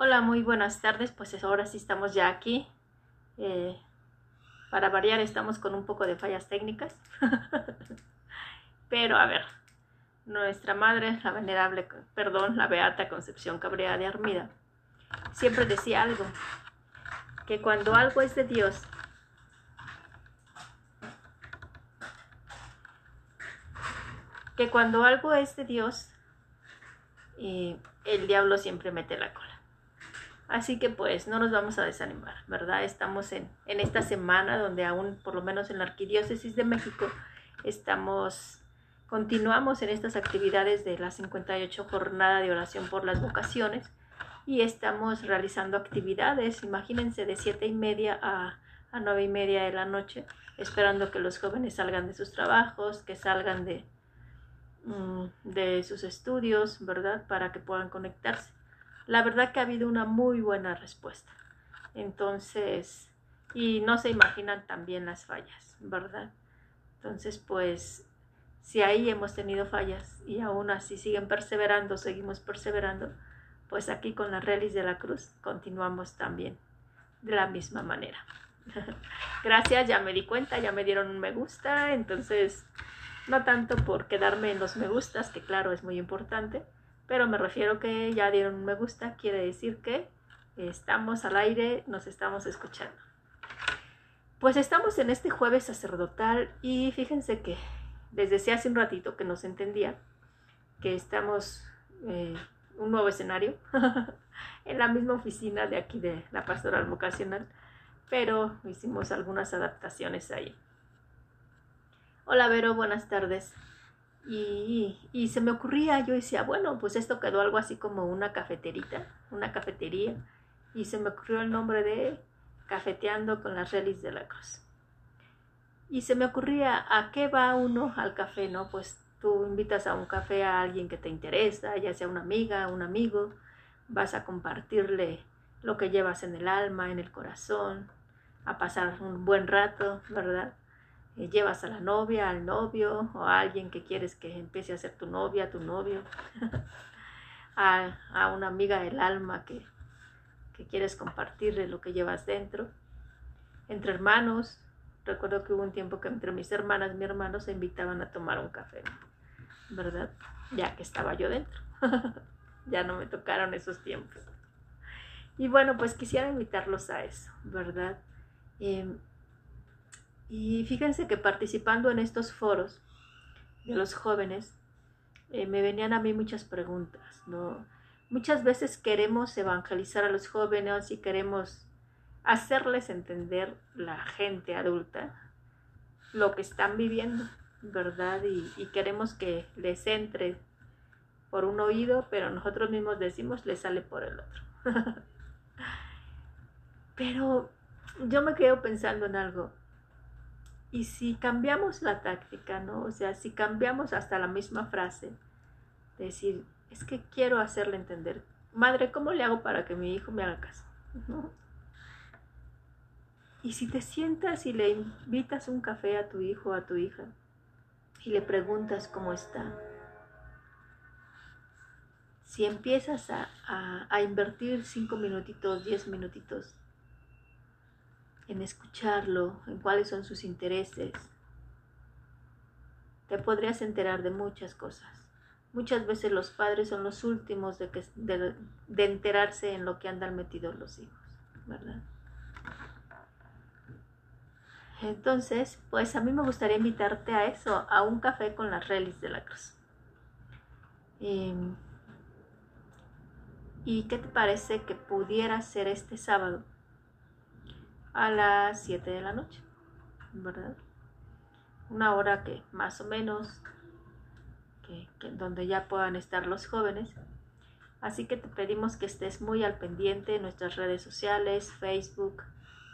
Hola, muy buenas tardes. Pues ahora sí estamos ya aquí. Eh, para variar estamos con un poco de fallas técnicas. Pero a ver, nuestra madre, la venerable, perdón, la beata Concepción Cabrera de Armida, siempre decía algo, que cuando algo es de Dios, que cuando algo es de Dios, eh, el diablo siempre mete la cola. Así que pues no nos vamos a desanimar, ¿verdad? Estamos en, esta semana donde aún, por lo menos en la Arquidiócesis de México, estamos, continuamos en estas actividades de la 58 jornada de oración por las vocaciones y estamos realizando actividades, imagínense, de siete y media a, a 9 y media de la noche, esperando que los jóvenes salgan de sus trabajos, que salgan de, mm, de sus estudios, ¿verdad? Para que puedan conectarse la verdad que ha habido una muy buena respuesta. Entonces, y no se imaginan también las fallas, ¿verdad? Entonces, pues, si ahí hemos tenido fallas y aún así siguen perseverando, seguimos perseverando, pues aquí con las relis de la cruz continuamos también de la misma manera. Gracias, ya me di cuenta, ya me dieron un me gusta, entonces no tanto por quedarme en los me gustas, que claro es muy importante, pero me refiero que ya dieron un me gusta, quiere decir que estamos al aire, nos estamos escuchando. Pues estamos en este jueves sacerdotal y fíjense que desde hace un ratito que nos entendía que estamos eh, un nuevo escenario en la misma oficina de aquí de la pastoral vocacional, pero hicimos algunas adaptaciones ahí. Hola Vero, buenas tardes. Y, se me ocurría, yo decía, bueno, pues esto quedó algo así como una cafeterita, una cafetería. Y se me ocurrió el nombre de Cafeteando con las Relis de la Cruz. Y se me ocurría, ¿a qué va uno al café? ¿No? Pues tú invitas a un café a alguien que te interesa, ya sea una amiga, un amigo, vas a compartirle lo que llevas en el alma, en el corazón, a pasar un buen rato, ¿verdad? Llevas a la novia, al novio o a alguien que quieres que empiece a ser tu novia, tu novio, a, una amiga del alma que, quieres compartirle lo que llevas dentro. Entre hermanos, recuerdo que hubo un tiempo que entre mis hermanas mi hermano se invitaban a tomar un café, ¿verdad? Ya que estaba yo dentro. ya no me tocaron esos tiempos. Y bueno, pues quisiera invitarlos a eso, ¿verdad? Em, y fíjense que participando en estos foros de los jóvenes, eh, me venían a mí muchas preguntas, ¿no? Muchas veces queremos evangelizar a los jóvenes y queremos hacerles entender la gente adulta lo que están viviendo, ¿verdad? Y, y queremos que les entre por un oído, pero nosotros mismos decimos les sale por el otro. pero yo me quedo pensando en algo. Y si cambiamos la táctica, ¿no? O sea, si cambiamos hasta la misma frase, decir, es que quiero hacerle entender, madre, ¿cómo le hago para que mi hijo me haga caso? Y si te sientas y le invitas un café a tu hijo o a tu hija y le preguntas cómo está, si empiezas a, a invertir cinco minutitos, diez minutitos en escucharlo, en cuáles son sus intereses. Te podrías enterar de muchas cosas. Muchas veces los padres son los últimos de, que, de, enterarse en lo que andan metidos los hijos, ¿verdad? Entonces, pues a mí me gustaría invitarte a eso, a un café con las relis de la cruz. Em, ¿Y qué te parece que pudiera ser este sábado? A las 7 de la noche, ¿verdad? Una hora que más o menos, que, donde ya puedan estar los jóvenes. Así que te pedimos que estés muy al pendiente en nuestras redes sociales, Facebook,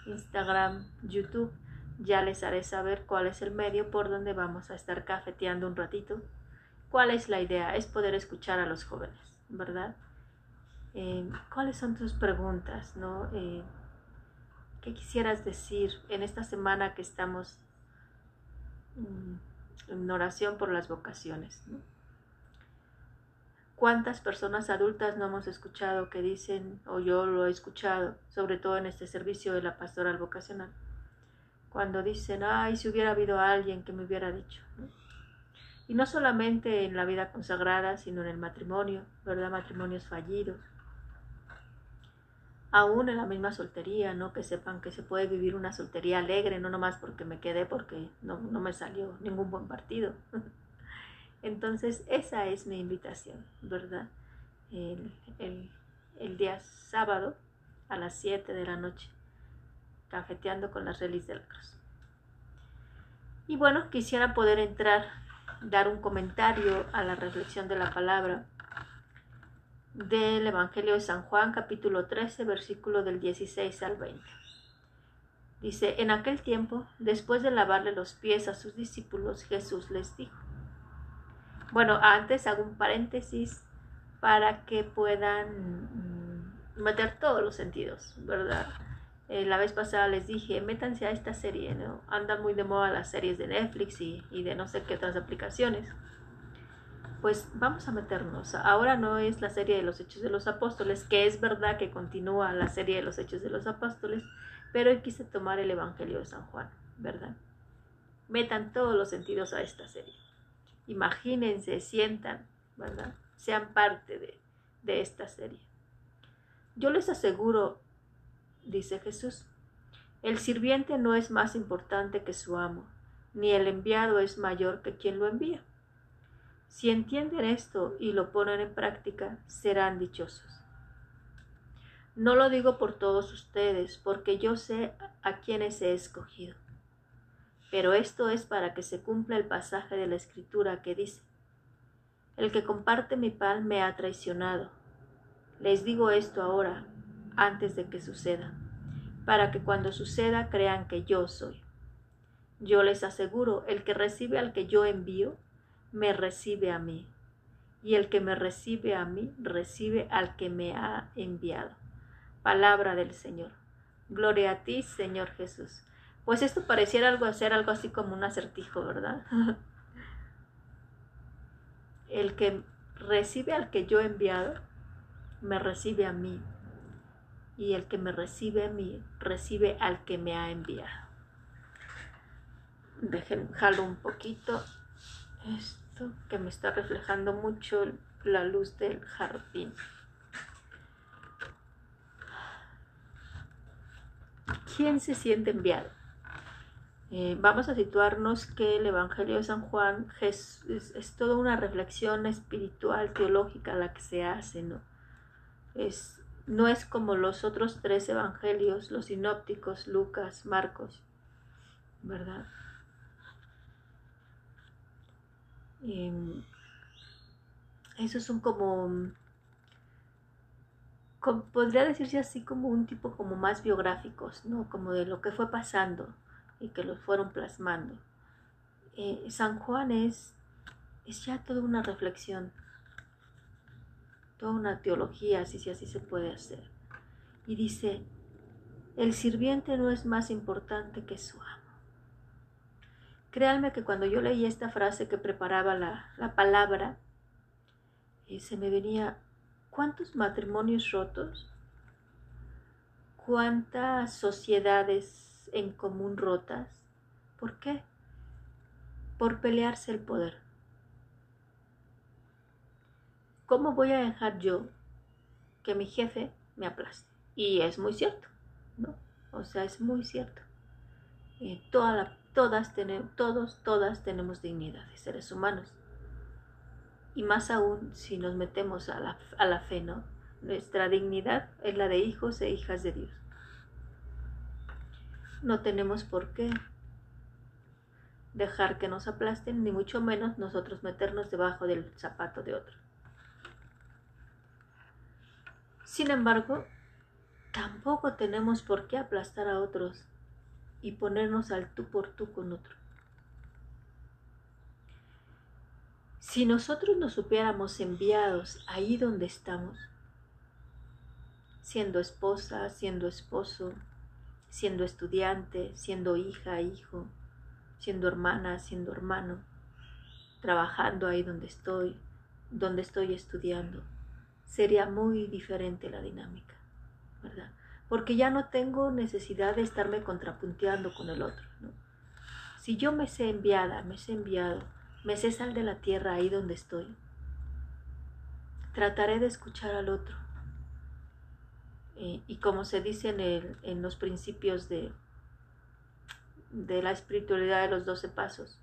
Instagram, YouTube. Ya les haré saber cuál es el medio por donde vamos a estar cafeteando un ratito. ¿Cuál es la idea? Es poder escuchar a los jóvenes, ¿verdad? Eh, ¿Cuáles son tus preguntas? ¿no? Eh, ¿Qué quisieras decir en esta semana que estamos mm, en oración por las vocaciones? ¿Cuántas personas adultas no hemos escuchado que dicen, o yo lo he escuchado, sobre todo en este servicio de la pastoral vocacional, cuando dicen, ay, si hubiera habido alguien que me hubiera dicho. Y no solamente en la vida consagrada, sino en el matrimonio, ¿verdad? Matrimonios fallidos. Aún en la misma soltería, ¿no? Que sepan que se puede vivir una soltería alegre, no nomás porque me quedé porque no, no me salió ningún buen partido. Entonces, esa es mi invitación, ¿verdad? El, día sábado a las 7 de la noche, cafeteando con las relis de la cruz. Y bueno, quisiera poder entrar, dar un comentario a la reflexión de la palabra del Evangelio de San Juan, capítulo 13, versículo del 16 al 20. Dice, en aquel tiempo, después de lavarle los pies a sus discípulos, Jesús les dijo, bueno, antes hago un paréntesis para que puedan mm, meter todos los sentidos, ¿verdad? Eh, la vez pasada les dije, métanse a esta serie, ¿no? Andan muy de moda las series de Netflix y de no sé qué otras aplicaciones. Pues vamos a meternos. Ahora no es la serie de los Hechos de los Apóstoles, que es verdad que continúa la serie de los Hechos de los Apóstoles, pero hoy quise tomar el Evangelio de San Juan, ¿verdad? Metan todos los sentidos a esta serie imagínense, sientan, ¿verdad? Sean parte de, de esta serie. Yo les aseguro, dice Jesús, el sirviente no es más importante que su amo, ni el enviado es mayor que quien lo envía. Si entienden esto y lo ponen en práctica, serán dichosos. No lo digo por todos ustedes, porque yo sé a quienes he escogido. Pero esto es para que se cumpla el pasaje de la escritura que dice, El que comparte mi pan me ha traicionado. Les digo esto ahora, antes de que suceda, para que cuando suceda crean que yo soy. Yo les aseguro, el que recibe al que yo envío, me recibe a mí, y el que me recibe a mí, recibe al que me ha enviado. Palabra del Señor. Gloria a ti, Señor Jesús. Pues esto pareciera algo ser algo así como un acertijo, ¿verdad? El que recibe al que yo he enviado, me recibe a mí. Y el que me recibe a mí, recibe al que me ha enviado. Dejen, jalo un poquito que me está reflejando mucho la luz del jardín. ¿Quién se siente enviado? Eh, vamos a situarnos que el Evangelio de San Juan es, toda una reflexión espiritual, teológica la que se hace, ¿no? Es, no es como los otros tres evangelios, los sinópticos, Lucas, Marcos, ¿verdad? Em, esos son como, podría decirse así como un tipo como más biográficos, ¿no? Como de lo que fue pasando y que los fueron plasmando. Eh, San Juan es, es ya toda una reflexión, toda una teología, si así se puede hacer. Y dice, el sirviente no es más importante que su amo. Créanme que cuando yo leí esta frase que preparaba la, la palabra, eh, se me venía, ¿cuántos matrimonios rotos? ¿Cuántas sociedades en común rotas. ¿Por qué? Por pelearse el poder. ¿Cómo voy a dejar yo que mi jefe me aplaste? Y es muy cierto, ¿no? O sea, es muy cierto. Eh, toda todas todos, todas tenemos dignidad de seres humanos. Y más aún si nos metemos a la, a la fe, ¿no? Nuestra dignidad es la de hijos e hijas de Dios no tenemos por qué dejar que nos aplasten, ni mucho menos nosotros meternos debajo del zapato de otro. Sin embargo, tampoco tenemos por qué aplastar a otros y ponernos al tú por tú con otro. Si nosotros nos supiéramos enviados ahí donde estamos, siendo esposa, siendo esposo, siendo estudiante, siendo hija, hijo, siendo hermana, siendo hermano, trabajando ahí donde estoy, donde estoy estudiando, sería muy diferente la dinámica, ¿verdad? Porque ya no tengo necesidad de estarme contrapunteando con el otro. Si yo me sé enviada, me sé enviado, me sé sal de la tierra ahí donde estoy, trataré de escuchar al otro. Eh, y como se dice en, en los principios de, de la espiritualidad de los doce pasos,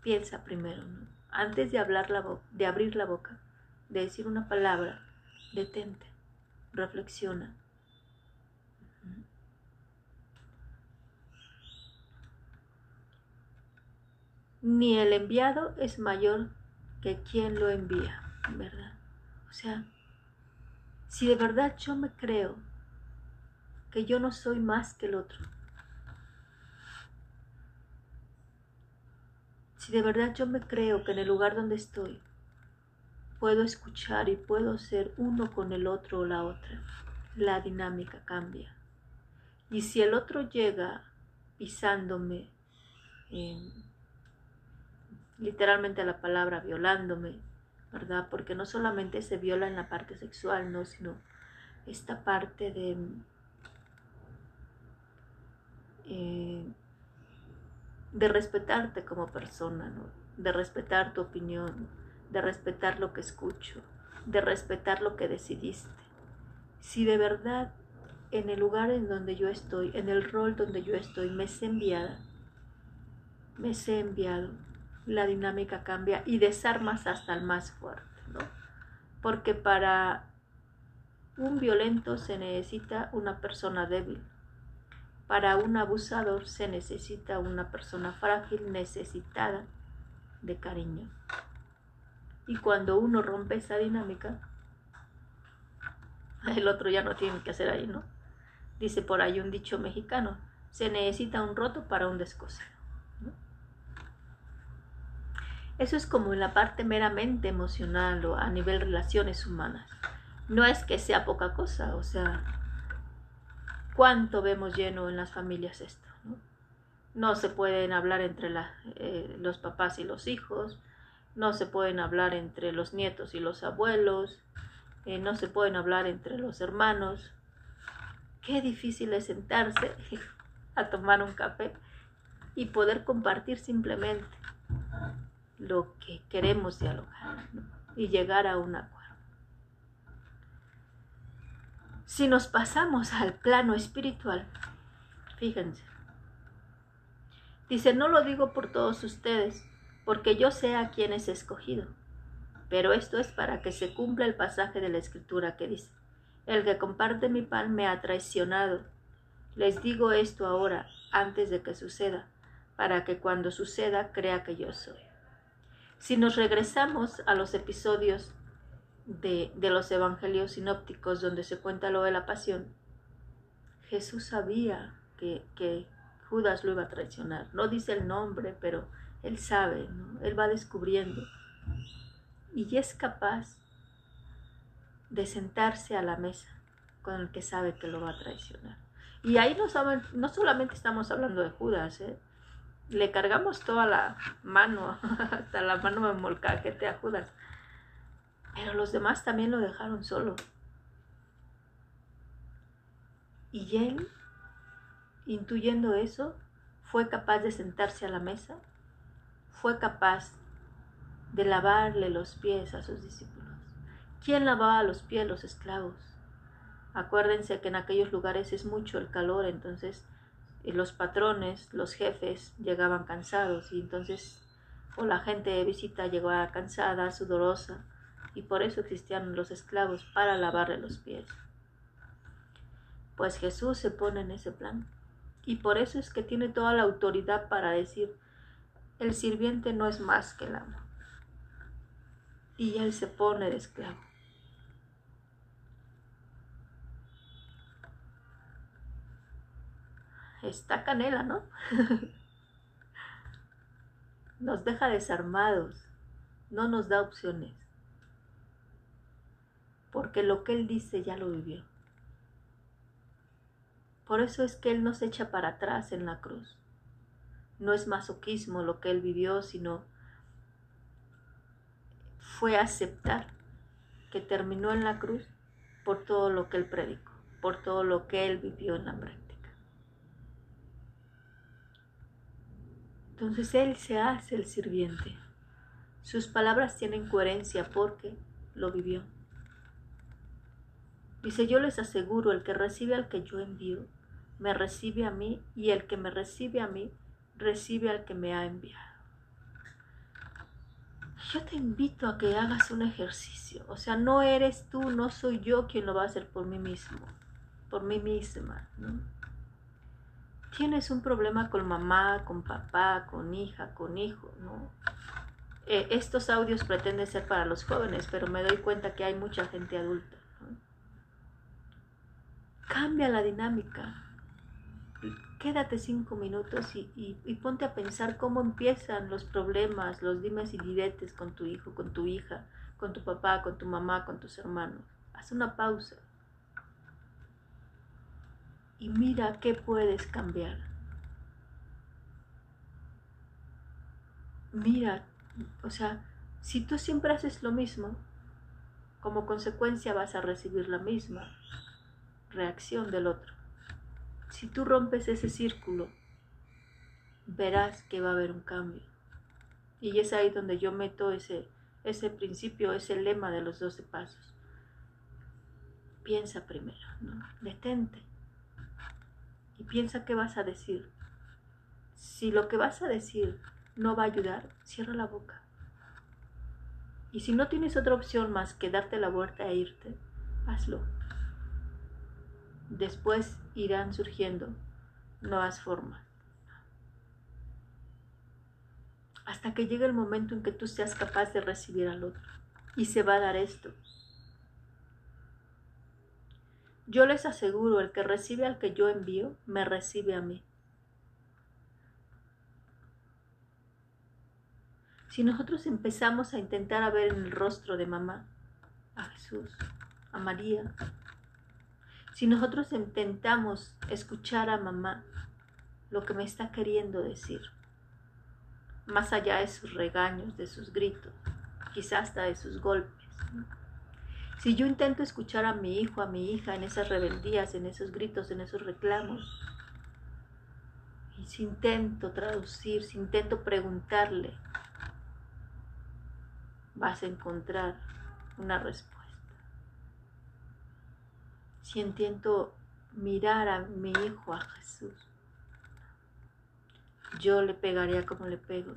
piensa primero, ¿no? Antes de, hablar la de abrir la boca, de decir una palabra, detente, reflexiona. Ni el enviado es mayor que quien lo envía, ¿verdad? O sea, si de verdad yo me creo que yo no soy más que el otro, Si de verdad yo me creo que en el lugar donde estoy puedo escuchar y puedo ser uno con el otro o la otra, la dinámica cambia. Y si el otro llega pisándome, literalmente la palabra violándome, ¿verdad? Porque no solamente se viola en la parte sexual, no, sino esta parte de eh, de respetarte como persona, ¿no? de respetar tu opinión, de respetar lo que escucho, de respetar lo que decidiste. Si de verdad en el lugar en donde yo estoy, en el rol donde yo estoy, me sé enviada, me sé enviado, la dinámica cambia y desarmas hasta el más fuerte, ¿no? Porque para un violento se necesita una persona débil, para un abusador se necesita una persona frágil, necesitada de cariño. Y cuando uno rompe esa dinámica, el otro ya no tiene que hacer ahí, ¿no? Dice por ahí un dicho mexicano, se necesita un roto para un descosido. Eso es como en la parte meramente emocional o a nivel relaciones humanas. No es que sea poca cosa, o sea, ¿Cuánto vemos lleno en las familias esto? No, se pueden hablar entre eh, los papás y los hijos, no se pueden hablar entre los nietos y los abuelos, eh, no se pueden hablar entre los hermanos. Qué difícil es sentarse a tomar un café y poder compartir simplemente lo que queremos dialogar y llegar a un acuerdo. Si nos pasamos al plano espiritual, fíjense, dice, no lo digo por todos ustedes, porque yo sé a quién es escogido, pero esto es para que se cumpla el pasaje de la escritura que dice, el que comparte mi pan me ha traicionado. Les digo esto ahora, antes de que suceda, para que cuando suceda crea que yo soy. Si nos regresamos a los episodios de, los evangelios sinópticos donde se cuenta lo de la pasión, Jesús sabía que, que, Judas lo iba a traicionar. No dice el nombre, pero él sabe, él va descubriendo. Y es capaz de sentarse a la mesa con el que sabe que lo va a traicionar. Y ahí no, saben, no solamente estamos hablando de Judas, ¿eh? Le cargamos toda la mano, hasta la mano de molcajete a Judas. Pero los demás también lo dejaron solo. Y él, intuyendo eso, fue capaz de sentarse a la mesa, fue capaz de lavarle los pies a sus discípulos. ¿Quién lavaba los pies? Los esclavos. Acuérdense que en aquellos lugares es mucho el calor, entonces los patrones, los jefes llegaban cansados y entonces o la gente de visita llegaba cansada, sudorosa, y por eso existían los esclavos para lavarle los pies. Pues Jesús se pone en ese plan y por eso es que tiene toda la autoridad para decir, el sirviente no es más que el amo. Y él se pone de esclavo. Está canela, ¿no? nos deja desarmados, no nos da opciones porque lo que Él dice ya lo vivió. Por eso es que Él no se echa para atrás en la cruz. No es masoquismo lo que Él vivió, sino fue aceptar que terminó en la cruz por todo lo que él predicó, por todo lo que él vivió en la práctica. Entonces él se hace el sirviente. Sus palabras tienen coherencia porque lo vivió. Dice, yo les aseguro, el que recibe al que yo envío, me recibe a mí, y el que me recibe a mí, recibe al que me ha enviado. Yo te invito a que hagas un ejercicio. O sea, no eres tú, no soy yo quien lo va a hacer por mí mismo, por mí misma. Tienes un problema con mamá, con papá, con hija, con hijo, ¿no? Eh, estos audios pretenden ser para los jóvenes, pero me doy cuenta que hay mucha gente adulta. Cambia la dinámica. Quédate cinco minutos y, ponte a pensar cómo empiezan los problemas, los dimes y diretes con tu hijo, con tu hija, con tu papá, con tu mamá, con tus hermanos. Haz una pausa y mira qué puedes cambiar. Mira, o sea, si tú siempre haces lo mismo, como consecuencia vas a recibir la misma reacción del otro. Si tú rompes ese círculo, verás que va a haber un cambio. Y es ahí donde yo meto ese, ese principio, ese lema de los doce pasos. Piensa primero, ¿no? detente piensa qué vas a decir. Si lo que vas a decir no va a ayudar, cierra la boca. Y si no tienes otra opción más que darte la vuelta e irte, hazlo después irán surgiendo nuevas formas. Hasta que llegue el momento en que tú seas capaz de recibir al otro. Y se va a dar esto. Yo les aseguro, el que recibe al que yo envío, me recibe a mí. Si nosotros empezamos a intentar ver en el rostro de mamá, a Jesús, a María, si nosotros intentamos escuchar a mamá lo que me está queriendo decir, más allá de sus regaños, de sus gritos, quizás hasta de sus golpes. Si yo intento escuchar a mi hijo, a mi hija en esas rebeldías, en esos gritos, en esos reclamos, y si intento traducir, si intento preguntarle, vas a encontrar una respuesta si intento mirar a mi hijo, a Jesús, yo le pegaría como le pego,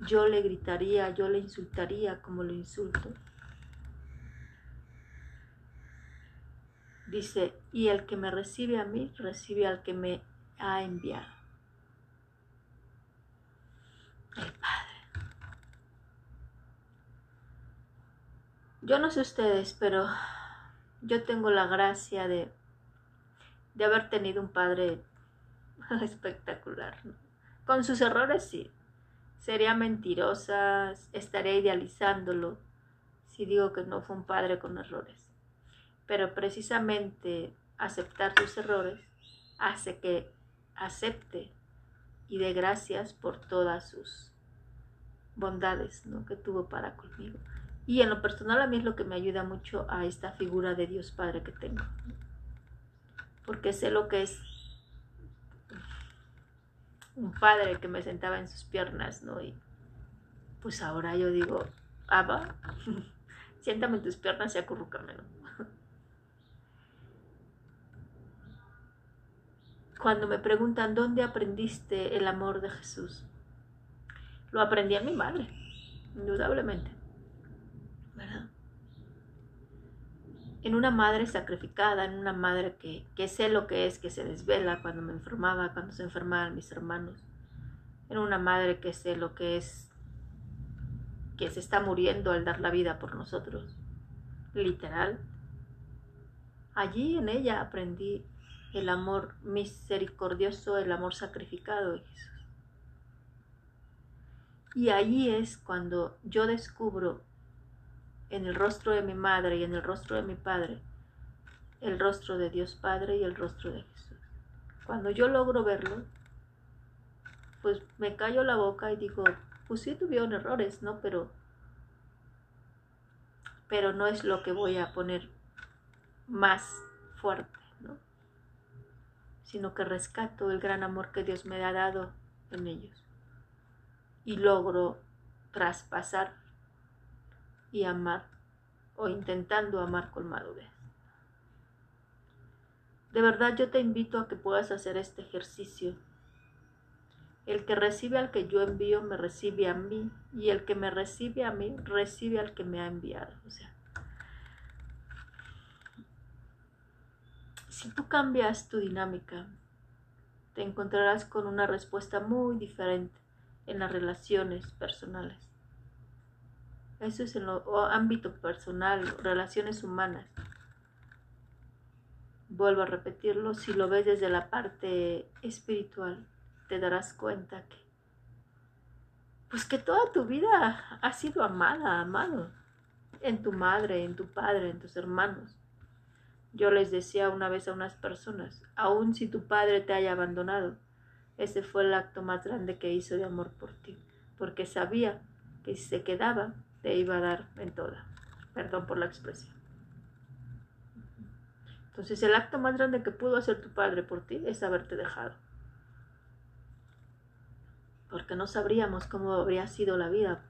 yo le gritaría, yo le insultaría como lo insulto. Dice, y el que me recibe a mí, recibe al que me ha enviado. El Padre. Yo no sé ustedes, pero yo tengo la gracia de, de haber tenido un padre espectacular. Con sus errores sí. Sería mentirosa, estaría idealizándolo si digo que no fue un padre con errores. Pero precisamente aceptar sus errores hace que acepte y dé gracias por todas sus bondades ¿no? que tuvo para conmigo. Y en lo personal a mí es lo que me ayuda mucho a esta figura de Dios Padre que tengo. Porque sé lo que es un padre que me sentaba en sus piernas, ¿no? Y pues ahora yo digo, Abba, siéntame en tus piernas y acurrúcame, ¿no? Cuando me preguntan dónde aprendiste el amor de Jesús, lo aprendí a mi madre, indudablemente. En una madre sacrificada, en una madre que, que sé lo que es, que se desvela cuando me enfermaba, cuando se enfermaban mis hermanos. En una madre que sé lo que es, que se está muriendo al dar la vida por nosotros. Literal. Allí en ella aprendí el amor misericordioso, el amor sacrificado de Jesús. Y allí es cuando yo descubro en el rostro de mi madre y en el rostro de mi padre, el rostro de Dios Padre y el rostro de Jesús. Cuando yo logro verlo, pues me callo la boca y digo, pues sí tuvieron errores, ¿no? Pero pero no es lo que voy a poner más fuerte. Sino que rescato el gran amor que Dios me ha dado en ellos y logro traspasar y amar o intentando amar con madurez. De verdad yo te invito a que puedas hacer este ejercicio. El que recibe al que yo envío me recibe a mí y el que me recibe a mí recibe al que me ha enviado. O sea, si tú cambias tu dinámica, te encontrarás con una respuesta muy diferente en las relaciones personales. Eso es en lo ámbito personal, relaciones humanas. Vuelvo a repetirlo, si lo ves desde la parte espiritual, te darás cuenta que, pues que toda tu vida ha sido amada, amado, en tu madre, en tu padre, en tus hermanos. Yo les decía una vez a unas personas, aun si tu padre te haya abandonado, ese fue el acto más grande que hizo de amor por ti, porque sabía que si se quedaba, te iba a dar en toda. Perdón por la expresión. Entonces el acto más grande que pudo hacer tu padre por ti es haberte dejado. Porque no sabríamos cómo habría sido la vida.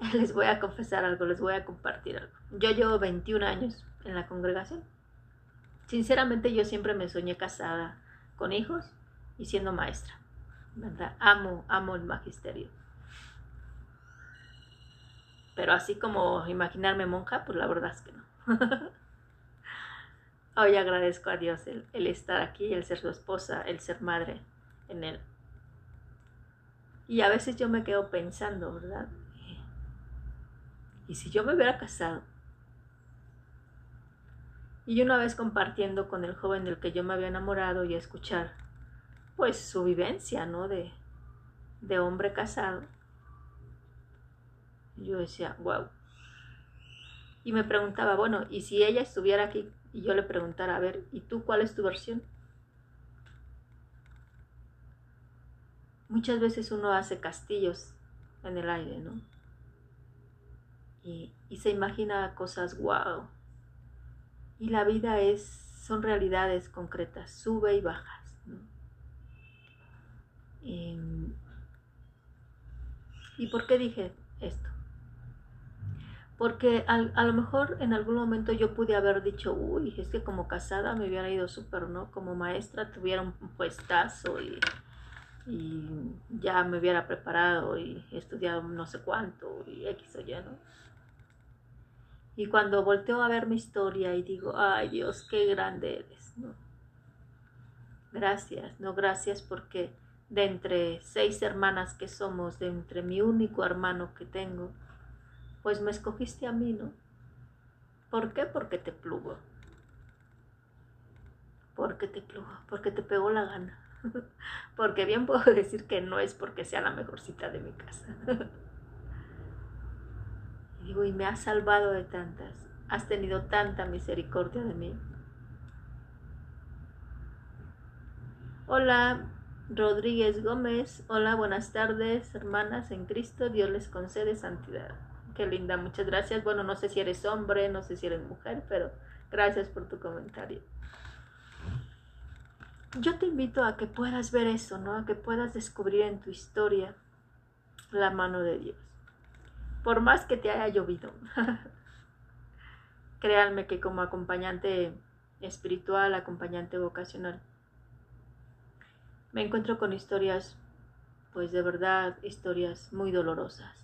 Les voy a confesar algo, les voy a compartir algo. Yo llevo 21 años en la congregación Sinceramente yo siempre me soñé casada, con hijos y siendo maestra. ¿verdad? Amo, amo el magisterio. Pero así como imaginarme monja, pues la verdad es que no. Hoy agradezco a Dios el, el, estar aquí, el ser su esposa, el ser madre en Él. Y a veces yo me quedo pensando, ¿verdad? ¿Y si yo me hubiera casado? Y una vez compartiendo con el joven del que yo me había enamorado y escuchar, pues su vivencia, ¿no? De, de hombre casado. Yo decía, wow. Y me preguntaba, bueno, ¿y si ella estuviera aquí y yo le preguntara, a ver, ¿y tú cuál es tu versión? Muchas veces uno hace castillos en el aire, ¿no? Y, se imagina cosas wow y la vida es, son realidades concretas, sube y bajas. Em, ¿Y por qué dije esto? Porque a lo mejor en algún momento yo pude haber dicho, uy, es que como casada me hubiera ido súper, ¿no? Como maestra tuviera un puestazo y, y ya me hubiera preparado y estudiado no sé cuánto y X o Y, ¿no? Y cuando volteo a ver mi historia y digo, ay Dios, qué grande eres, ¿no? Gracias, no gracias porque de entre seis hermanas que somos, de entre mi único hermano que tengo, pues me escogiste a mí, ¿no? ¿Por qué? Porque te plugo. Porque te plugo, porque te pegó la gana. porque bien puedo decir que no es porque sea la mejorcita de mi casa. Digo, y me has salvado de tantas. Has tenido tanta misericordia de mí. Hola, Rodríguez Gómez. Hola, buenas tardes, hermanas en Cristo. Dios les concede santidad. Qué linda, muchas gracias. Bueno, no sé si eres hombre, no sé si eres mujer, pero gracias por tu comentario. Yo te invito a que puedas ver eso, ¿no? A que puedas descubrir en tu historia la mano de Dios por más que te haya llovido. Créanme que como acompañante espiritual, acompañante vocacional, me encuentro con historias, pues de verdad, historias muy dolorosas.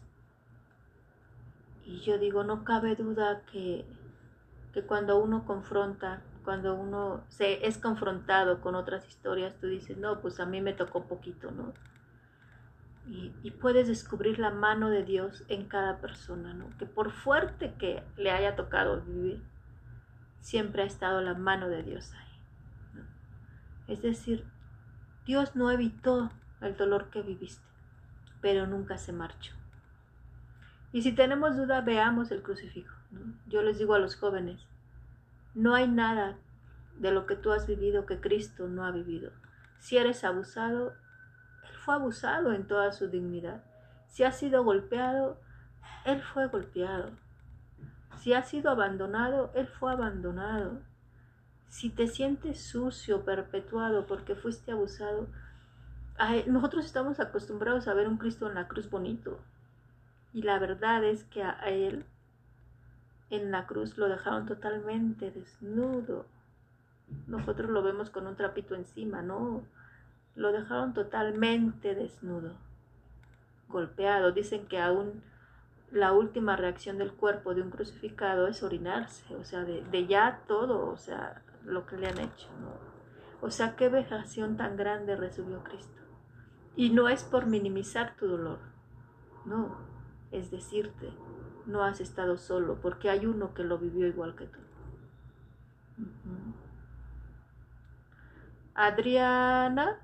Y yo digo, no cabe duda que, que cuando uno confronta, cuando uno se es confrontado con otras historias, tú dices, no, pues a mí me tocó poquito, ¿no? Y, puedes descubrir la mano de Dios en cada persona, ¿no? Que por fuerte que le haya tocado vivir, siempre ha estado la mano de Dios ahí. Es decir, Dios no evitó el dolor que viviste, pero nunca se marchó. Y si tenemos duda, veamos el crucifijo. Yo les digo a los jóvenes, no hay nada de lo que tú has vivido que Cristo no ha vivido. Si eres abusado, fue abusado en toda su dignidad. Si has sido golpeado, Él fue golpeado. Si has sido abandonado, Él fue abandonado. Si te sientes sucio, perpetuado porque fuiste abusado, nosotros estamos acostumbrados a ver un Cristo en la cruz bonito. Y la verdad es que a Él en la cruz lo dejaron totalmente desnudo. Nosotros lo vemos con un trapito encima, no. Lo dejaron totalmente desnudo, golpeado. Dicen que aún la última reacción del cuerpo de un crucificado es orinarse, o sea, de, ya todo, o sea, lo que le han hecho, O sea, qué vejación tan grande recibió Cristo. Y no es por minimizar tu dolor, no, es decirte, no has estado solo, porque hay uno que lo vivió igual que tú. Adriana,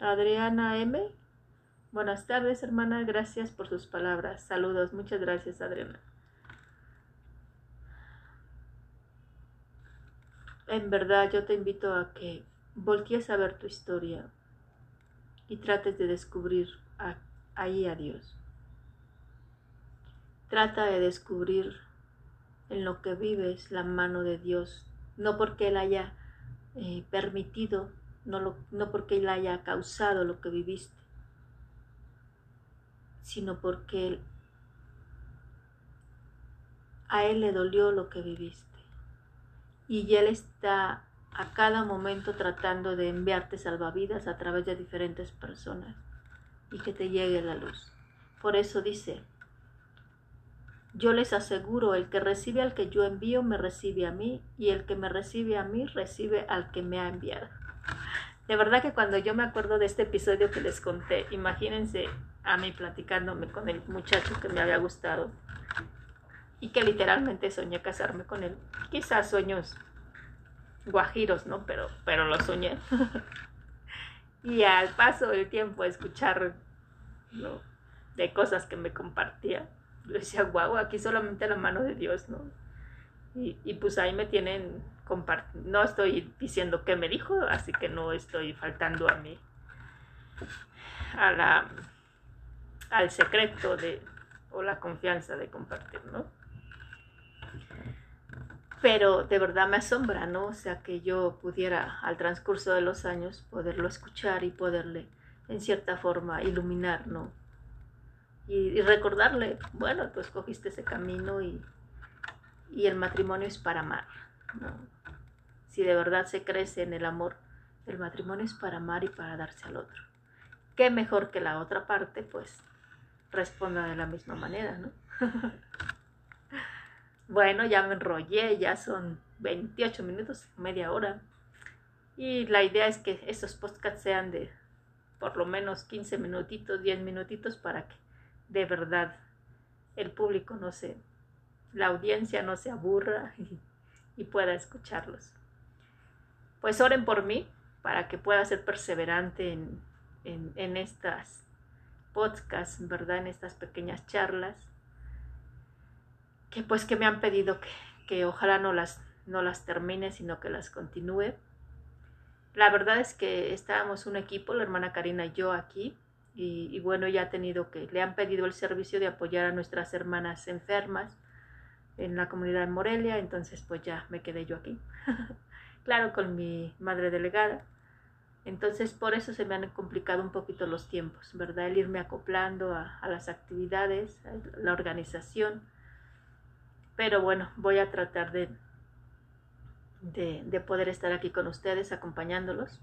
Adriana M. Buenas tardes, hermana. Gracias por sus palabras. Saludos. Muchas gracias, Adriana. En verdad, yo te invito a que voltees a ver tu historia y trates de descubrir ahí a Dios. Trata de descubrir en lo que vives la mano de Dios, no porque Él haya eh, permitido, no, no porque Él haya causado lo que viviste, sino porque a Él le dolió lo que viviste. Y Él está a cada momento tratando de enviarte salvavidas a través de diferentes personas y que te llegue la luz. Por eso dice, yo les aseguro, el que recibe al que yo envío, me recibe a mí, y el que me recibe a mí, recibe al que me ha enviado. De verdad que cuando yo me acuerdo de este episodio que les conté, imagínense a mí platicándome con el muchacho que me había gustado y que literalmente soñé casarme con él. Quizás sueños guajiros, ¿no? Pero, pero lo soñé. y al paso del tiempo, escuchar ¿no? de cosas que me compartía, yo decía, guau, aquí solamente la mano de Dios, ¿no? Y, y pues ahí me tienen, no estoy diciendo qué me dijo, así que no estoy faltando a mí, a la, al secreto de, o la confianza de compartir, ¿no? Pero de verdad me asombra, ¿no? O sea, que yo pudiera al transcurso de los años poderlo escuchar y poderle, en cierta forma, iluminar, ¿no? y, recordarle, bueno, tú escogiste ese camino y, y el matrimonio es para amar. Si de verdad se crece en el amor, el matrimonio es para amar y para darse al otro. Qué mejor que la otra parte, pues, responda de la misma manera, ¿no? bueno, ya me enrollé, ya son 28 minutos, media hora. Y la idea es que estos podcasts sean de por lo menos 15 minutitos, 10 minutitos para que de verdad el público no se, la audiencia no se aburra y, pueda escucharlos. Pues oren por mí para que pueda ser perseverante en, en, estas podcasts, ¿verdad? En estas pequeñas charlas, que pues que me han pedido que, que ojalá no las, no las termine, sino que las continúe. La verdad es que estábamos un equipo, la hermana Karina y yo aquí, y, bueno, ya ha tenido que, le han pedido el servicio de apoyar a nuestras hermanas enfermas en la comunidad de Morelia, entonces pues ya me quedé yo aquí, claro, con mi madre delegada. Entonces por eso se me han complicado un poquito los tiempos, ¿verdad? El irme acoplando a, las actividades, a la organización. Pero bueno, voy a tratar de, de, de poder estar aquí con ustedes acompañándolos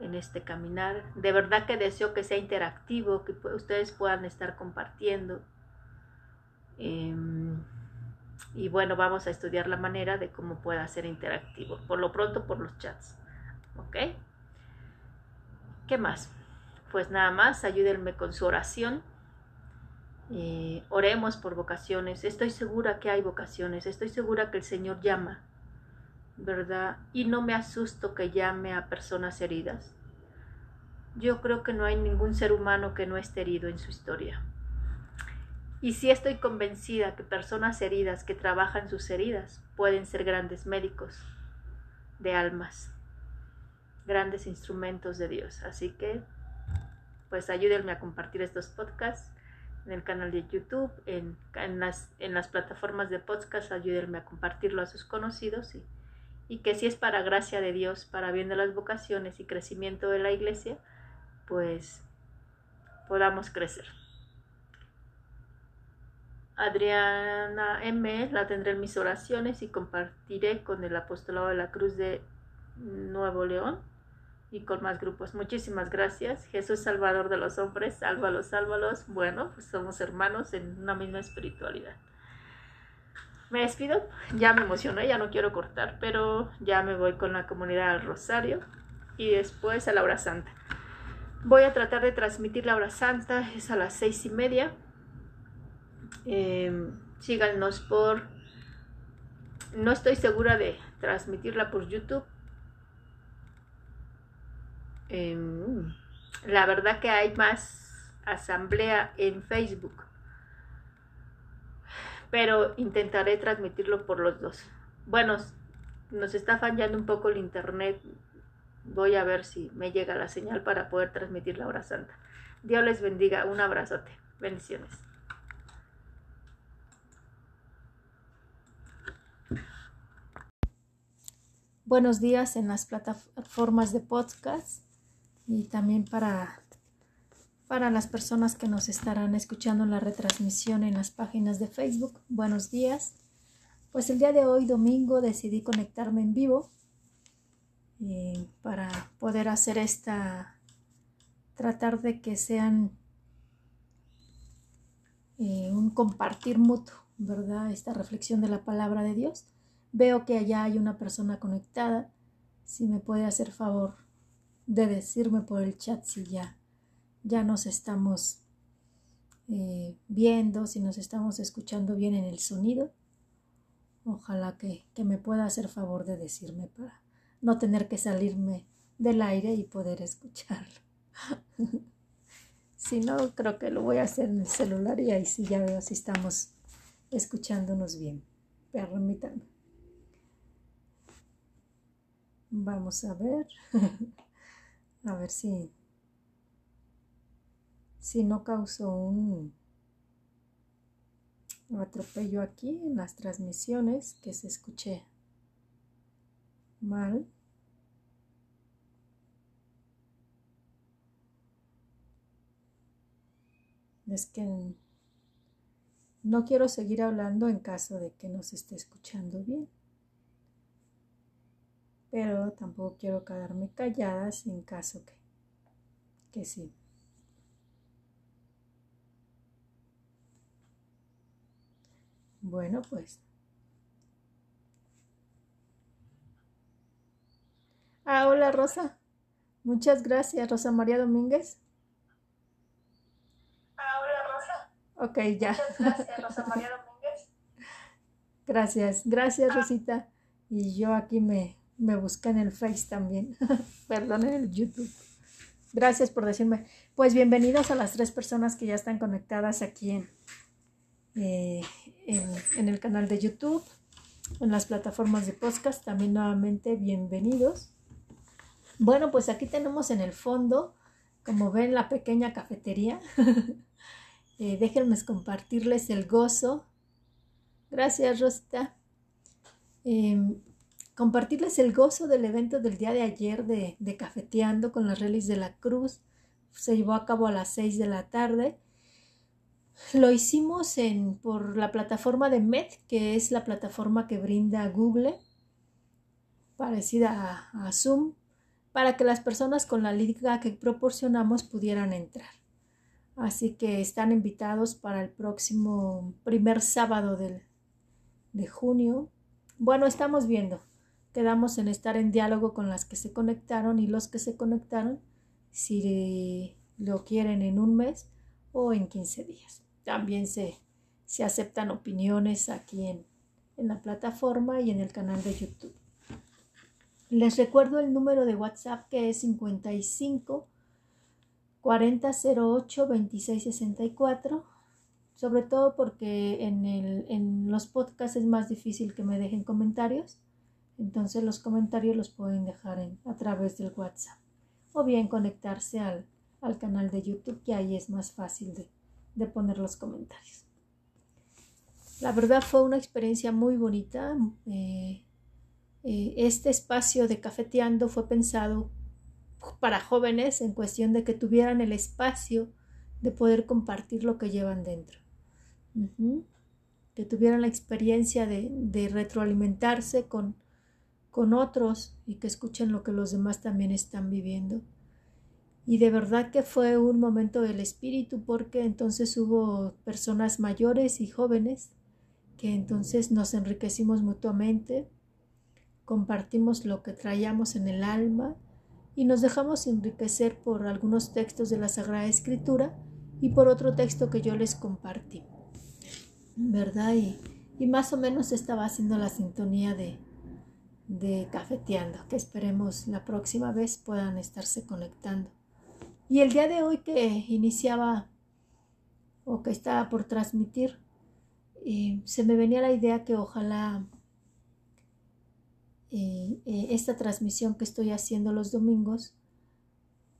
en este caminar. De verdad que deseo que sea interactivo, que ustedes puedan estar compartiendo. Em, y bueno, vamos a estudiar la manera de cómo pueda ser interactivo. Por lo pronto por los chats. ¿Ok? ¿Qué más? Pues nada más, ayúdenme con su oración. Eh, oremos por vocaciones. Estoy segura que hay vocaciones. Estoy segura que el Señor llama ¿verdad? Y no me asusto que llame a personas heridas. Yo creo que no hay ningún ser humano que no esté herido en su historia. Y sí estoy convencida que personas heridas que trabajan sus heridas pueden ser grandes médicos de almas, grandes instrumentos de Dios. Así que, pues ayúdenme a compartir estos podcasts en el canal de YouTube, en, las, en las plataformas de podcast, ayúdenme a compartirlo a sus conocidos y que si es para gracia de Dios, para bien de las vocaciones y crecimiento de la iglesia, pues podamos crecer. Adriana M. la tendré en mis oraciones y compartiré con el Apostolado de la Cruz de Nuevo León y con más grupos. Muchísimas gracias. Jesús Salvador de los hombres, sálvalos, sálvalos. Bueno, pues somos hermanos en una misma espiritualidad. Me despido, ya me emocioné, ya no quiero cortar, pero ya me voy con la comunidad al Rosario y después a la hora santa. Voy a tratar de transmitir la hora santa, es a las seis y media. Eh, síganos por... No estoy segura de transmitirla por YouTube, Em, la verdad que hay más asamblea en Facebook, pero intentaré transmitirlo por los dos. Bueno, nos está fallando un poco el internet. Voy a ver si me llega la señal para poder transmitir la hora santa. Dios les bendiga. Un abrazote. Bendiciones. Buenos días en las plataformas de podcast y también para, para las personas que nos estarán escuchando en la retransmisión en las páginas de Facebook. Buenos días. Pues el día de hoy, domingo, decidí conectarme en vivo eh, para poder hacer esta, tratar de que sean eh, un compartir mutuo, ¿verdad? Esta reflexión de la palabra de Dios. Veo que allá hay una persona conectada. Si me puede hacer favor de decirme por el chat si ya, ya nos estamos eh, viendo, si nos estamos escuchando bien en el sonido. Ojalá que, que me pueda hacer favor de decirme para no tener que salirme del aire y poder escucharlo. si no, creo que lo voy a hacer en el celular y ahí sí ya veo si estamos escuchándonos bien. Permítanme. Vamos a ver. A ver si, si no causó un atropello aquí en las transmisiones que se escuché mal. Es que no quiero seguir hablando en caso de que no se esté escuchando bien pero tampoco quiero quedarme callada sin caso que, que sí. Bueno, pues. Ah, hola Rosa. Muchas gracias, Rosa María Domínguez. Ah, hola Rosa. Ok, ya. Muchas gracias, Rosa María Domínguez. gracias, gracias Rosita. Y yo aquí me, me busca en el Face también. Perdón, en el YouTube. Gracias por decirme. Pues bienvenidos a las tres personas que ya están conectadas aquí en, eh, en, el canal de YouTube, en las plataformas de podcast. También nuevamente bienvenidos. Bueno, pues aquí tenemos en el fondo, como ven, la pequeña cafetería. eh, déjenme compartirles el gozo. Gracias, Rosita. Em, compartirles el gozo del evento del día de ayer de, Cafeteando con las Relis de la Cruz. Se llevó a cabo a las 6 de la tarde. Lo hicimos en, por la plataforma de Met, que es la plataforma que brinda Google, parecida a, a Zoom, para que las personas con la liga que proporcionamos pudieran entrar. Así que están invitados para el próximo primer sábado del, de junio. Bueno, estamos viendo quedamos en estar en diálogo con las que se conectaron y los que se conectaron, si lo quieren en un mes o en 15 días. También se, se aceptan opiniones aquí en, en la plataforma y en el canal de YouTube. Les recuerdo el número de WhatsApp que es 55 4008 2664, sobre todo porque en, el, en los podcasts es más difícil que me dejen comentarios. Entonces los comentarios los pueden dejar en, a través del WhatsApp o bien conectarse al, al, canal de YouTube que ahí es más fácil de, de poner los comentarios. La verdad fue una experiencia muy bonita. Eh, eh, este espacio de cafeteando fue pensado para jóvenes en cuestión de que tuvieran el espacio de poder compartir lo que llevan dentro. Que tuvieran la experiencia de, retroalimentarse con, con otros y que escuchen lo que los demás también están viviendo. Y de verdad que fue un momento del espíritu porque entonces hubo personas mayores y jóvenes que entonces nos enriquecimos mutuamente, compartimos lo que traíamos en el alma y nos dejamos enriquecer por algunos textos de la Sagrada Escritura y por otro texto que yo les compartí. ¿Verdad? Y, y más o menos estaba haciendo la sintonía de, de cafeteando, que esperemos la próxima vez puedan estarse conectando. Y el día de hoy que iniciaba o que estaba por transmitir, se me venía la idea que ojalá eh, eh, esta transmisión que estoy haciendo los domingos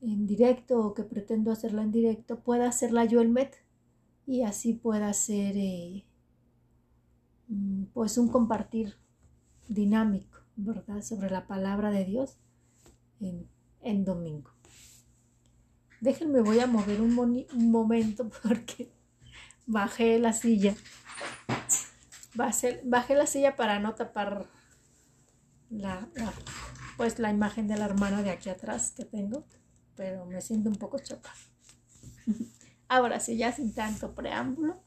en directo o que pretendo hacerla en directo, pueda hacerla yo el MET y así pueda ser eh, mm, pues un compartir dinámico, ¿verdad? Sobre la palabra de Dios en, en domingo. Déjenme, voy a mover un, momento porque bajé la silla. Bajé, bajé la silla para no tapar la, pues la imagen de la hermana de aquí atrás que tengo pero me siento un poco choca. Ahora sí, ya sin tanto preámbulo,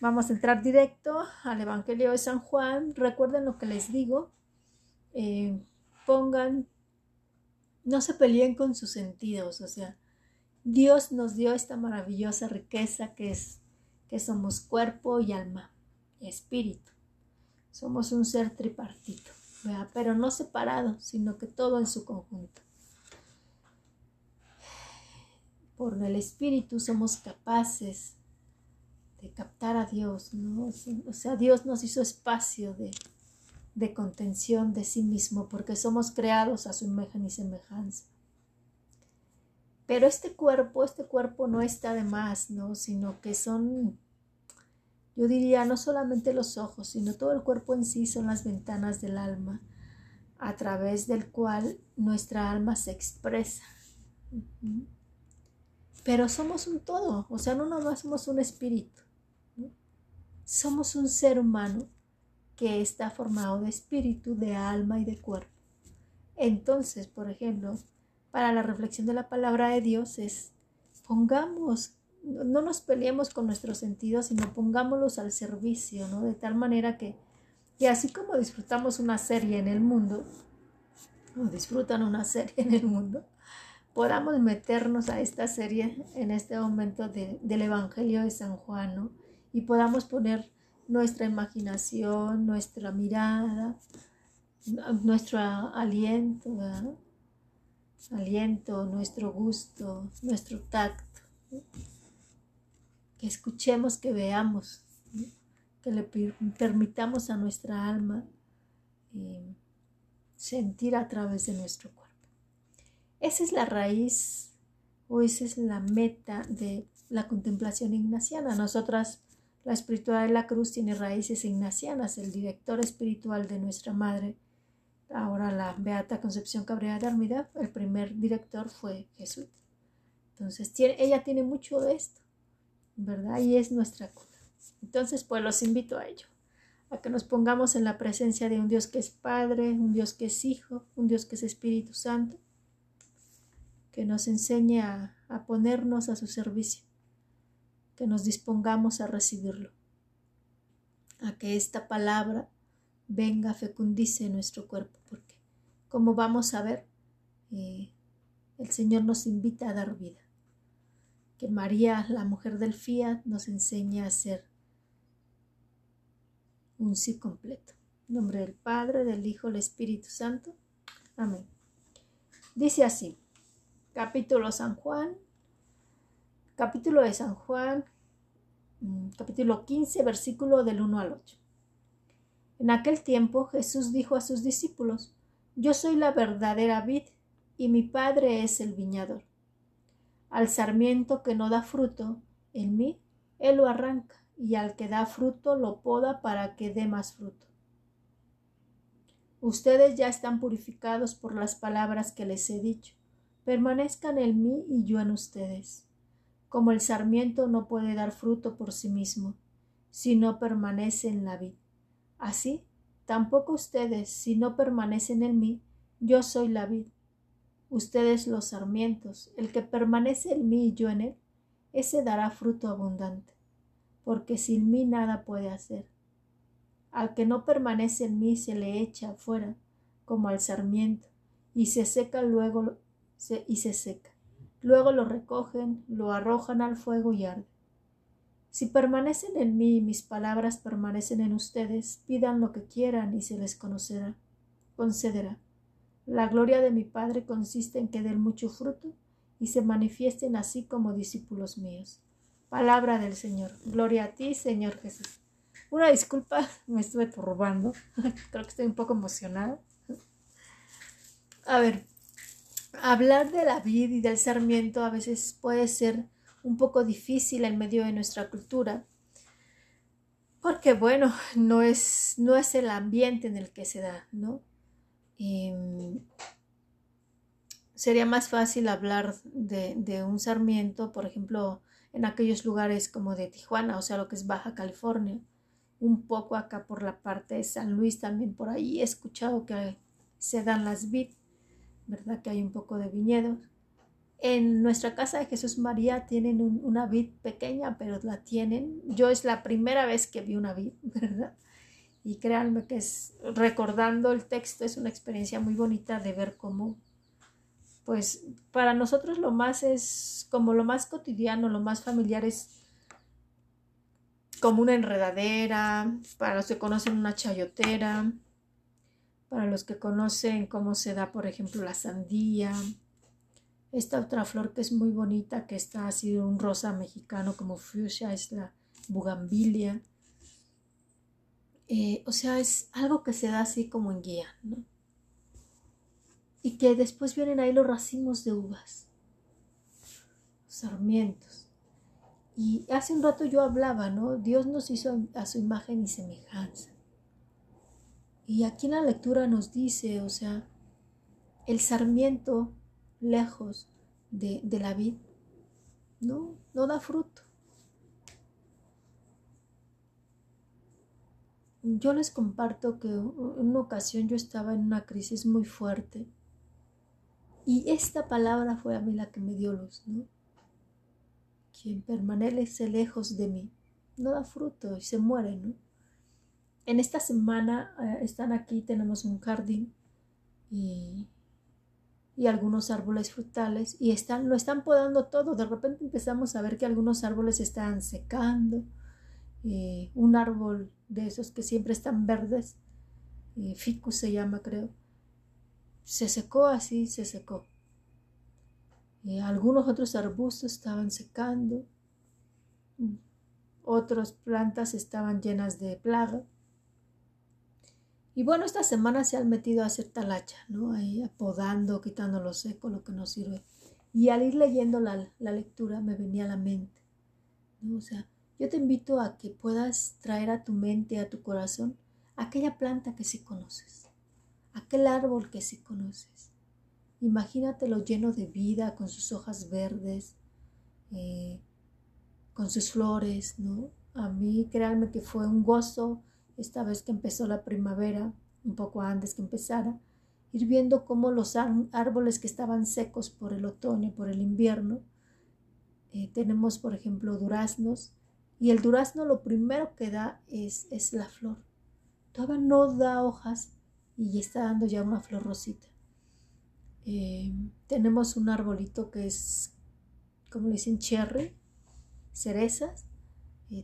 vamos a entrar directo al Evangelio de San Juan. Recuerden lo que les digo. Eh, pongan, no se peleen con sus sentidos, o sea, Dios nos dio esta maravillosa riqueza que es que somos cuerpo y alma y espíritu. Somos un ser tripartito, pero no separado, sino que todo en su conjunto. por el Espíritu somos capaces de captar a Dios. O sea, Dios nos hizo espacio de, de contención de sí mismo porque somos creados a su imagen y semejanza. Pero este cuerpo, este cuerpo no está de más, ¿no? Sino que son, yo diría, no solamente los ojos, sino todo el cuerpo en sí son las ventanas del alma, a través del cual nuestra alma se expresa pero somos un todo, o sea, no nomás somos un espíritu, somos un ser humano que está formado de espíritu, de alma y de cuerpo. Entonces, por ejemplo, para la reflexión de la palabra de Dios es, pongamos, no nos peleemos con nuestros sentidos, sino pongámoslos al servicio, ¿no? De tal manera que, que así como disfrutamos una serie en el mundo, o disfrutan una serie en el mundo, podamos meternos a esta serie en este momento del Evangelio de San Juan y podamos poner nuestra imaginación, nuestra mirada, nuestro aliento, aliento, nuestro gusto, nuestro tacto, que escuchemos, que veamos, que le permitamos a nuestra alma eh, sentir a través de nuestro cuerpo. Esa es la raíz o esa es la meta de la contemplación ignaciana. Nosotras, la espiritualidad de la cruz tiene raíces ignacianas. El director espiritual de nuestra madre, ahora la Beata Concepción Cabrera de Armida, el primer director fue Jesús. Entonces, ella tiene mucho de esto, ¿verdad? Y es nuestra cuna. Entonces, pues los invito a ello, a que nos pongamos en la presencia de un Dios que es Padre, un Dios que es Hijo, un Dios que es Espíritu Santo, que nos enseñe a, ponernos a su servicio, que nos dispongamos a recibirlo, a que esta palabra venga, fecundice nuestro cuerpo, porque como vamos a ver, eh, el Señor nos invita a dar vida. Que María, la mujer del fiat, nos enseña a ser un sí completo. En nombre del Padre, del Hijo, del Espíritu Santo. Amén. Dice así capítulo San Juan, capítulo de San Juan, mm, capítulo 15, versículo del 1 al 8. En aquel tiempo Jesús dijo a sus discípulos, Yo soy la verdadera vid y mi Padre es el viñador. Al sarmiento que no da fruto, en mí Él lo arranca y al que da fruto lo poda para que dé más fruto. Ustedes ya están purificados por las palabras que les he dicho. Permanezcan en mí y yo en ustedes. Como el sarmiento no puede dar fruto por sí mismo, si no permanece en la vid. Así, tampoco ustedes, si no permanecen en mí, yo soy la vid. Ustedes los sarmientos, el que permanece en mí y yo en él, ese dará fruto abundante, porque sin mí nada puede hacer. Al que no permanece en mí se le echa afuera, como al sarmiento, y se seca luego y se seca. Luego lo recogen, lo arrojan al fuego y arde. Si permanecen en mí y mis palabras permanecen en ustedes, pidan lo que quieran y se les conocerá, concederá. La gloria de mi Padre consiste en que den mucho fruto y se manifiesten así como discípulos míos. Palabra del Señor. Gloria a ti, Señor Jesús. Una disculpa, me estuve turbando. Creo que estoy un poco emocionada. A ver, hablar de la vid y del sarmiento a veces puede ser un poco difícil en medio de nuestra cultura, porque bueno, no es, no es el ambiente en el que se da, ¿no? Em, sería más fácil hablar de, de, un sarmiento, por ejemplo, en aquellos lugares como de Tijuana, o sea, lo que es Baja California, un poco acá por la parte de San Luis también por ahí he escuchado que se dan las vid, ¿verdad? Que hay un poco de viñedos. En nuestra casa de Jesús María tienen una vid pequeña, pero la tienen. Yo es la primera vez que vi una vid, ¿verdad? Y créanme que es, recordando el texto, es una experiencia muy bonita de ver cómo, pues para nosotros lo más es, como lo más cotidiano, lo más familiar es como una enredadera, para los que conocen una chayotera, para los que conocen cómo se da, por ejemplo, la sandía, esta otra flor que es muy bonita, que está así de un rosa mexicano como fuchsia, es la bugambilia. Eh, o sea, es algo que se da así como en guía, ¿no? Y que después vienen ahí los racimos de uvas, sarmientos. Y hace un rato yo hablaba, ¿no? Dios nos hizo a su imagen y semejanza. Y aquí en la lectura nos dice, o sea, el sarmiento lejos de, la vid, no, no da fruto. Yo les comparto que en una ocasión yo estaba en una crisis muy fuerte y esta palabra fue a mí la que me dio luz, ¿no? Quien permanece lejos de mí no da fruto y se muere, ¿no? En esta semana eh, están aquí, tenemos un jardín y y algunos árboles frutales y están, lo están podando todo. De repente empezamos a ver que algunos árboles están secando. Eh, un árbol de esos que siempre están verdes, eh, ficus se llama creo, se secó así, se secó. algunos otros arbustos estaban secando, otras plantas estaban llenas de plaga. Y bueno, esta semana se han metido a hacer talacha, ¿no? Ahí apodando, quitando lo seco, lo que no sirve. Y al ir leyendo la, la lectura me venía a la mente, ¿no? O sea, yo te invito a que puedas traer a tu mente, a tu corazón, aquella planta que sí conoces, aquel árbol que sí conoces. Imagínatelo lleno de vida, con sus hojas verdes, eh, con sus flores, ¿no? A mí, créanme que fue un gozo esta vez que empezó la primavera, un poco antes que empezara, ir viendo cómo los árboles que estaban secos por el otoño, por el invierno, eh, tenemos por ejemplo duraznos, y el durazno lo primero que da es, es la flor. Todavía no da hojas y está dando ya una flor rosita. Eh, tenemos un arbolito que es, como le dicen, cherry, cerezas,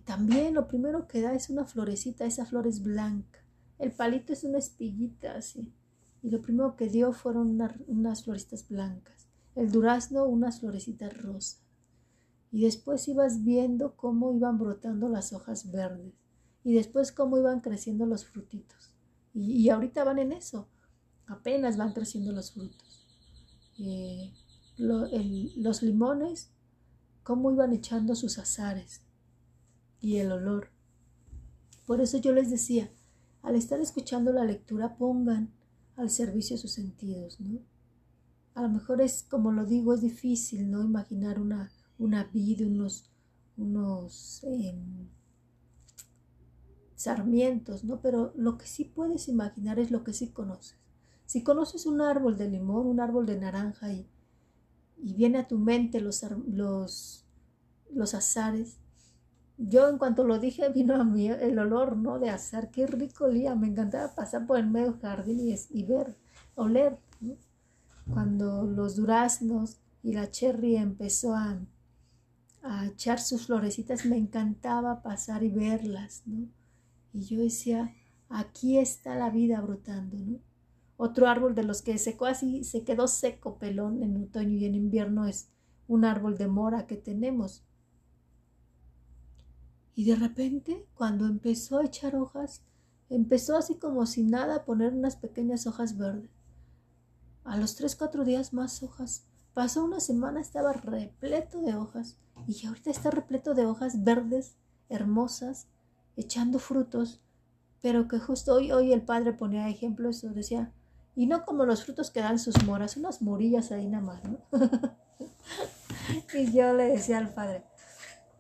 también lo primero que da es una florecita, esa flor es blanca. El palito es una espiguita así. Y lo primero que dio fueron unas florecitas blancas. El durazno, unas florecitas rosas. Y después ibas viendo cómo iban brotando las hojas verdes. Y después cómo iban creciendo los frutitos. Y, ahorita van en eso. Apenas van creciendo los frutos. Eh, los limones, cómo iban echando sus azares y el olor. Por eso yo les decía, al estar escuchando la lectura, pongan al servicio sus sentidos, ¿no? A lo mejor es, como lo digo, es difícil, ¿no? Imaginar una, una vida, unos, unos em, sarmientos, ¿no? Pero lo que sí puedes imaginar es lo que sí conoces. Si conoces un árbol de limón, un árbol de naranja y, y viene a tu mente los, los, los azares, yo en cuanto lo dije vino a mí el olor, ¿no? De azar, qué rico olía, me encantaba pasar por el medio jardín y, y ver, oler, Cuando los duraznos y la cherry empezó a, a echar sus florecitas, me encantaba pasar y verlas, ¿no? Y yo decía, aquí está la vida brotando, ¿no? Otro árbol de los que secó así, se quedó seco, pelón en otoño y en invierno es un árbol de mora que tenemos. Y de repente, cuando empezó a echar hojas, empezó así como sin nada a poner unas pequeñas hojas verdes. A los tres, cuatro días más hojas. Pasó una semana, estaba repleto de hojas. Y ahorita está repleto de hojas verdes, hermosas, echando frutos. Pero que justo hoy, hoy el padre ponía ejemplo eso, decía, y no como los frutos que dan sus moras, unas morillas ahí nada más, ¿no? y yo le decía al padre,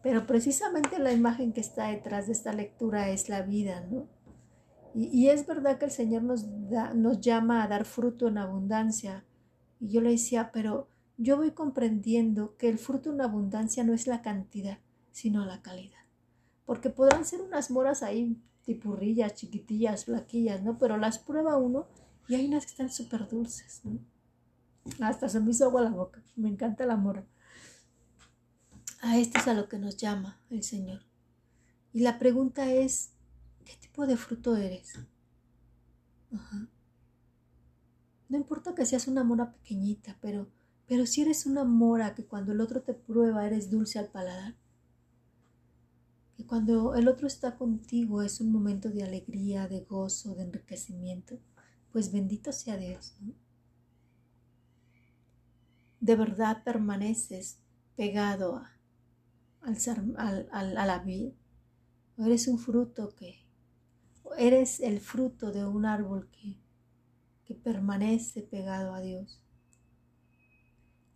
pero precisamente la imagen que está detrás de esta lectura es la vida, ¿no? Y, es verdad que el Señor nos, nos llama a dar fruto en abundancia. Y yo le decía, pero yo voy comprendiendo que el fruto en abundancia no es la cantidad, sino la calidad. Porque podrán ser unas moras ahí, tipurrillas, chiquitillas, flaquillas, ¿no? Pero las prueba uno y hay unas que están súper dulces, ¿no? Hasta se me hizo agua la boca. Me encanta la mora. A esto es a lo que nos llama el Señor. Y la pregunta es, ¿qué tipo de fruto eres? No importa que seas una mora pequeñita, pero, pero si eres una mora que cuando el otro te prueba eres dulce al paladar, que cuando el otro está contigo es un momento de alegría, de gozo, de enriquecimiento, pues bendito sea Dios. De verdad permaneces pegado a, al, al, a la vid, o eres un fruto que, eres el fruto de un árbol que, que permanece pegado a Dios.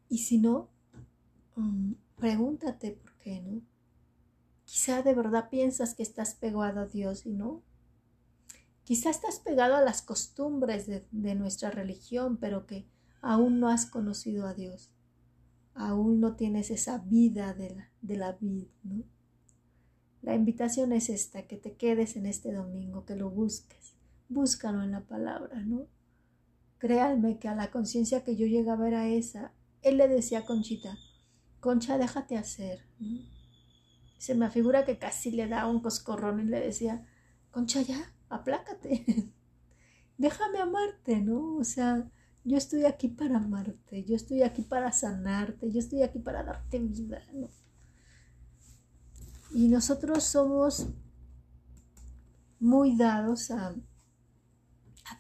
Y si no, mm, pregúntate por qué, ¿no? Quizá de verdad piensas que estás pegado a Dios y no. Quizá estás pegado a las costumbres de, de nuestra religión, pero que aún no has conocido a Dios aún no tienes esa vida de la, de la vida, ¿no? La invitación es esta, que te quedes en este domingo, que lo busques, búscalo en la palabra, ¿no? Créanme que a la conciencia que yo llegaba era esa. Él le decía a Conchita, Concha, déjate hacer. Se me figura que casi le da un coscorrón y le decía, Concha, ya, aplácate. Déjame amarte, ¿no? O sea, yo estoy aquí para amarte, yo estoy aquí para sanarte, yo estoy aquí para darte vida. Y nosotros somos muy dados a,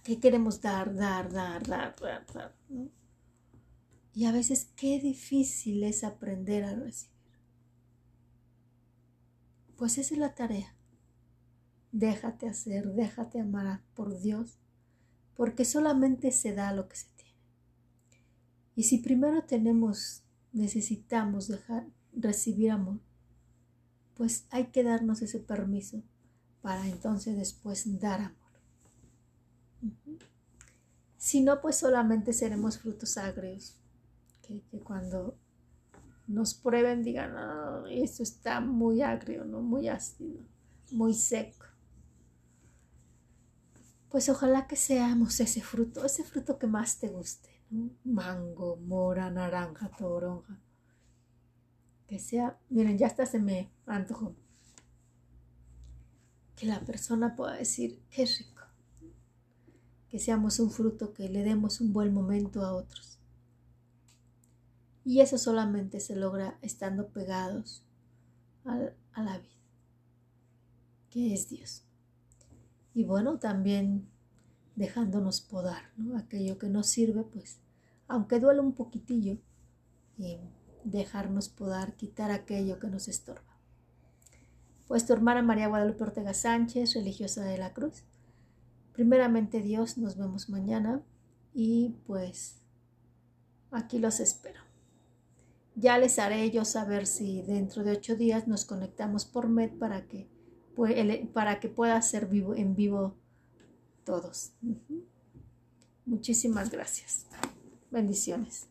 qué queremos dar, dar, dar, dar, dar, dar. Y a veces qué difícil es aprender a recibir. Pues esa es la tarea. Déjate hacer, déjate amar por Dios, porque solamente se da lo que se y si primero tenemos, necesitamos dejar, recibir amor, pues hay que darnos ese permiso para entonces después dar amor. Si no, pues solamente seremos frutos agrios, que, cuando nos prueben digan, esto está muy agrio, ¿no? muy ácido, muy seco. Pues ojalá que seamos ese fruto, ese fruto que más te guste mango, mora, naranja, toronja. Que sea, miren, ya hasta se me antojó. Que la persona pueda decir, qué rico. Que seamos un fruto que le demos un buen momento a otros. Y eso solamente se logra estando pegados a, a la vida, que es Dios. Y bueno, también dejándonos podar, ¿no? Aquello que nos sirve, pues, aunque duele un poquitillo, y dejarnos podar, quitar aquello que nos estorba. Pues tu hermana María Guadalupe Ortega Sánchez, religiosa de la Cruz. Primeramente Dios, nos vemos mañana y pues aquí los espero. Ya les haré yo saber si dentro de ocho días nos conectamos por Med para que, para que pueda ser vivo, en vivo todos. Muchísimas gracias. Bendiciones.